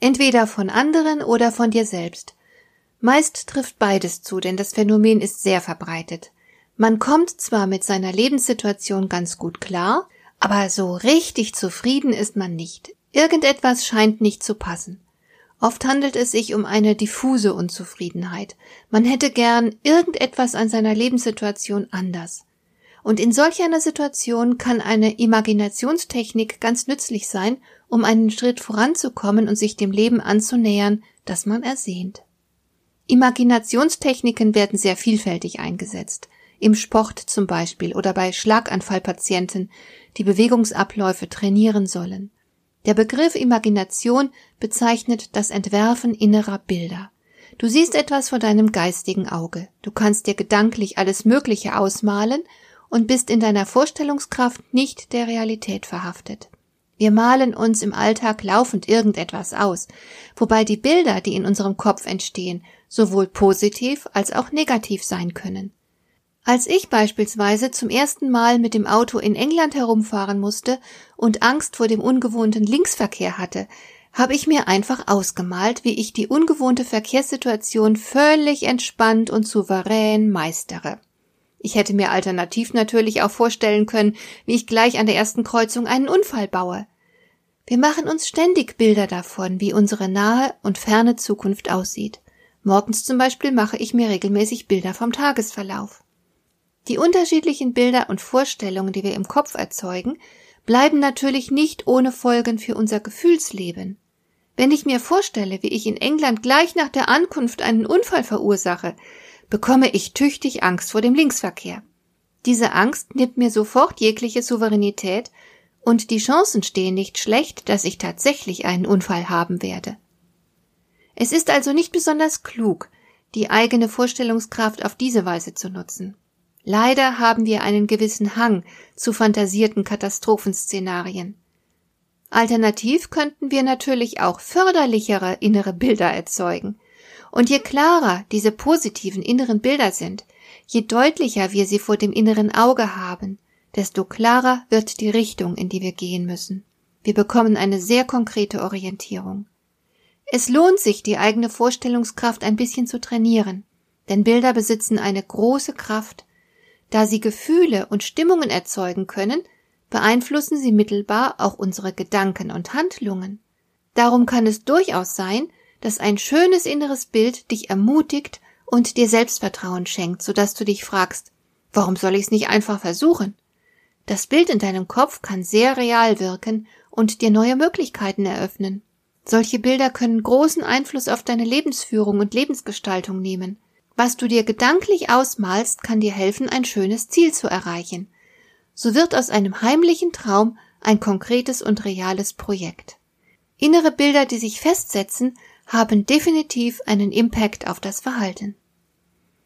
entweder von anderen oder von dir selbst. Meist trifft beides zu, denn das Phänomen ist sehr verbreitet. Man kommt zwar mit seiner Lebenssituation ganz gut klar, aber so richtig zufrieden ist man nicht. Irgendetwas scheint nicht zu passen. Oft handelt es sich um eine diffuse Unzufriedenheit. Man hätte gern irgendetwas an seiner Lebenssituation anders. Und in solch einer Situation kann eine Imaginationstechnik ganz nützlich sein, um einen Schritt voranzukommen und sich dem Leben anzunähern, das man ersehnt. Imaginationstechniken werden sehr vielfältig eingesetzt. Im Sport zum Beispiel oder bei Schlaganfallpatienten, die Bewegungsabläufe trainieren sollen. Der Begriff Imagination bezeichnet das Entwerfen innerer Bilder. Du siehst etwas vor deinem geistigen Auge. Du kannst dir gedanklich alles Mögliche ausmalen und bist in deiner Vorstellungskraft nicht der Realität verhaftet. Wir malen uns im Alltag laufend irgendetwas aus, wobei die Bilder, die in unserem Kopf entstehen, sowohl positiv als auch negativ sein können. Als ich beispielsweise zum ersten Mal mit dem Auto in England herumfahren musste und Angst vor dem ungewohnten Linksverkehr hatte, habe ich mir einfach ausgemalt, wie ich die ungewohnte Verkehrssituation völlig entspannt und souverän meistere. Ich hätte mir alternativ natürlich auch vorstellen können, wie ich gleich an der ersten Kreuzung einen Unfall baue. Wir machen uns ständig Bilder davon, wie unsere nahe und ferne Zukunft aussieht. Morgens zum Beispiel mache ich mir regelmäßig Bilder vom Tagesverlauf. Die unterschiedlichen Bilder und Vorstellungen, die wir im Kopf erzeugen, bleiben natürlich nicht ohne Folgen für unser Gefühlsleben. Wenn ich mir vorstelle, wie ich in England gleich nach der Ankunft einen Unfall verursache, bekomme ich tüchtig Angst vor dem Linksverkehr. Diese Angst nimmt mir sofort jegliche Souveränität und die Chancen stehen nicht schlecht, dass ich tatsächlich einen Unfall haben werde. Es ist also nicht besonders klug, die eigene Vorstellungskraft auf diese Weise zu nutzen. Leider haben wir einen gewissen Hang zu fantasierten Katastrophenszenarien. Alternativ könnten wir natürlich auch förderlichere innere Bilder erzeugen, und je klarer diese positiven inneren Bilder sind, je deutlicher wir sie vor dem inneren Auge haben, desto klarer wird die Richtung, in die wir gehen müssen. Wir bekommen eine sehr konkrete Orientierung. Es lohnt sich, die eigene Vorstellungskraft ein bisschen zu trainieren, denn Bilder besitzen eine große Kraft. Da sie Gefühle und Stimmungen erzeugen können, beeinflussen sie mittelbar auch unsere Gedanken und Handlungen. Darum kann es durchaus sein, dass ein schönes inneres Bild dich ermutigt und dir Selbstvertrauen schenkt, sodass du dich fragst, warum soll ich es nicht einfach versuchen? Das Bild in deinem Kopf kann sehr real wirken und dir neue Möglichkeiten eröffnen. Solche Bilder können großen Einfluss auf deine Lebensführung und Lebensgestaltung nehmen. Was du dir gedanklich ausmalst, kann dir helfen, ein schönes Ziel zu erreichen. So wird aus einem heimlichen Traum ein konkretes und reales Projekt. Innere Bilder, die sich festsetzen, haben definitiv einen Impact auf das Verhalten.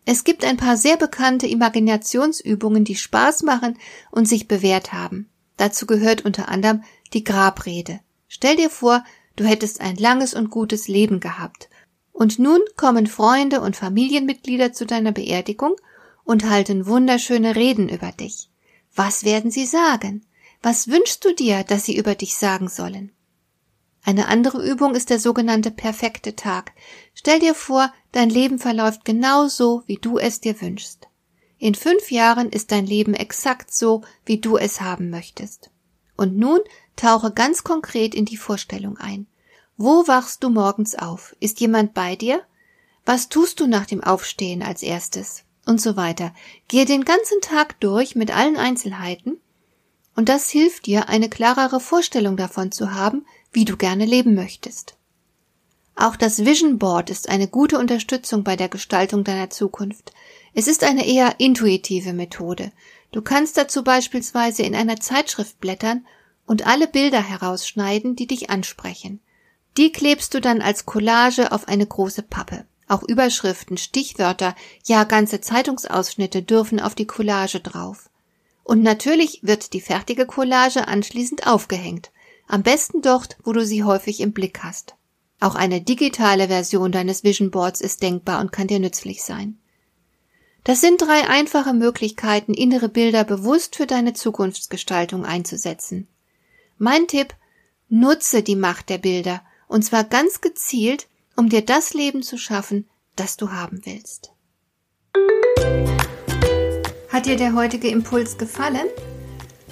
Es gibt ein paar sehr bekannte Imaginationsübungen, die Spaß machen und sich bewährt haben. Dazu gehört unter anderem die Grabrede. Stell dir vor, du hättest ein langes und gutes Leben gehabt. Und nun kommen Freunde und Familienmitglieder zu deiner Beerdigung und halten wunderschöne Reden über dich. Was werden sie sagen? Was wünschst du dir, dass sie über dich sagen sollen? Eine andere Übung ist der sogenannte perfekte Tag. Stell dir vor, dein Leben verläuft genau so, wie du es dir wünschst. In fünf Jahren ist dein Leben exakt so, wie du es haben möchtest. Und nun tauche ganz konkret in die Vorstellung ein. Wo wachst du morgens auf? Ist jemand bei dir? Was tust du nach dem Aufstehen als erstes? Und so weiter. Gehe den ganzen Tag durch mit allen Einzelheiten und das hilft dir, eine klarere Vorstellung davon zu haben, wie du gerne leben möchtest. Auch das Vision Board ist eine gute Unterstützung bei der Gestaltung deiner Zukunft. Es ist eine eher intuitive Methode. Du kannst dazu beispielsweise in einer Zeitschrift blättern und alle Bilder herausschneiden, die dich ansprechen. Die klebst du dann als Collage auf eine große Pappe. Auch Überschriften, Stichwörter, ja ganze Zeitungsausschnitte dürfen auf die Collage drauf. Und natürlich wird die fertige Collage anschließend aufgehängt. Am besten dort, wo du sie häufig im Blick hast. Auch eine digitale Version deines Vision Boards ist denkbar und kann dir nützlich sein. Das sind drei einfache Möglichkeiten, innere Bilder bewusst für deine Zukunftsgestaltung einzusetzen. Mein Tipp, nutze die Macht der Bilder, und zwar ganz gezielt, um dir das Leben zu schaffen, das du haben willst. Hat dir der heutige Impuls gefallen?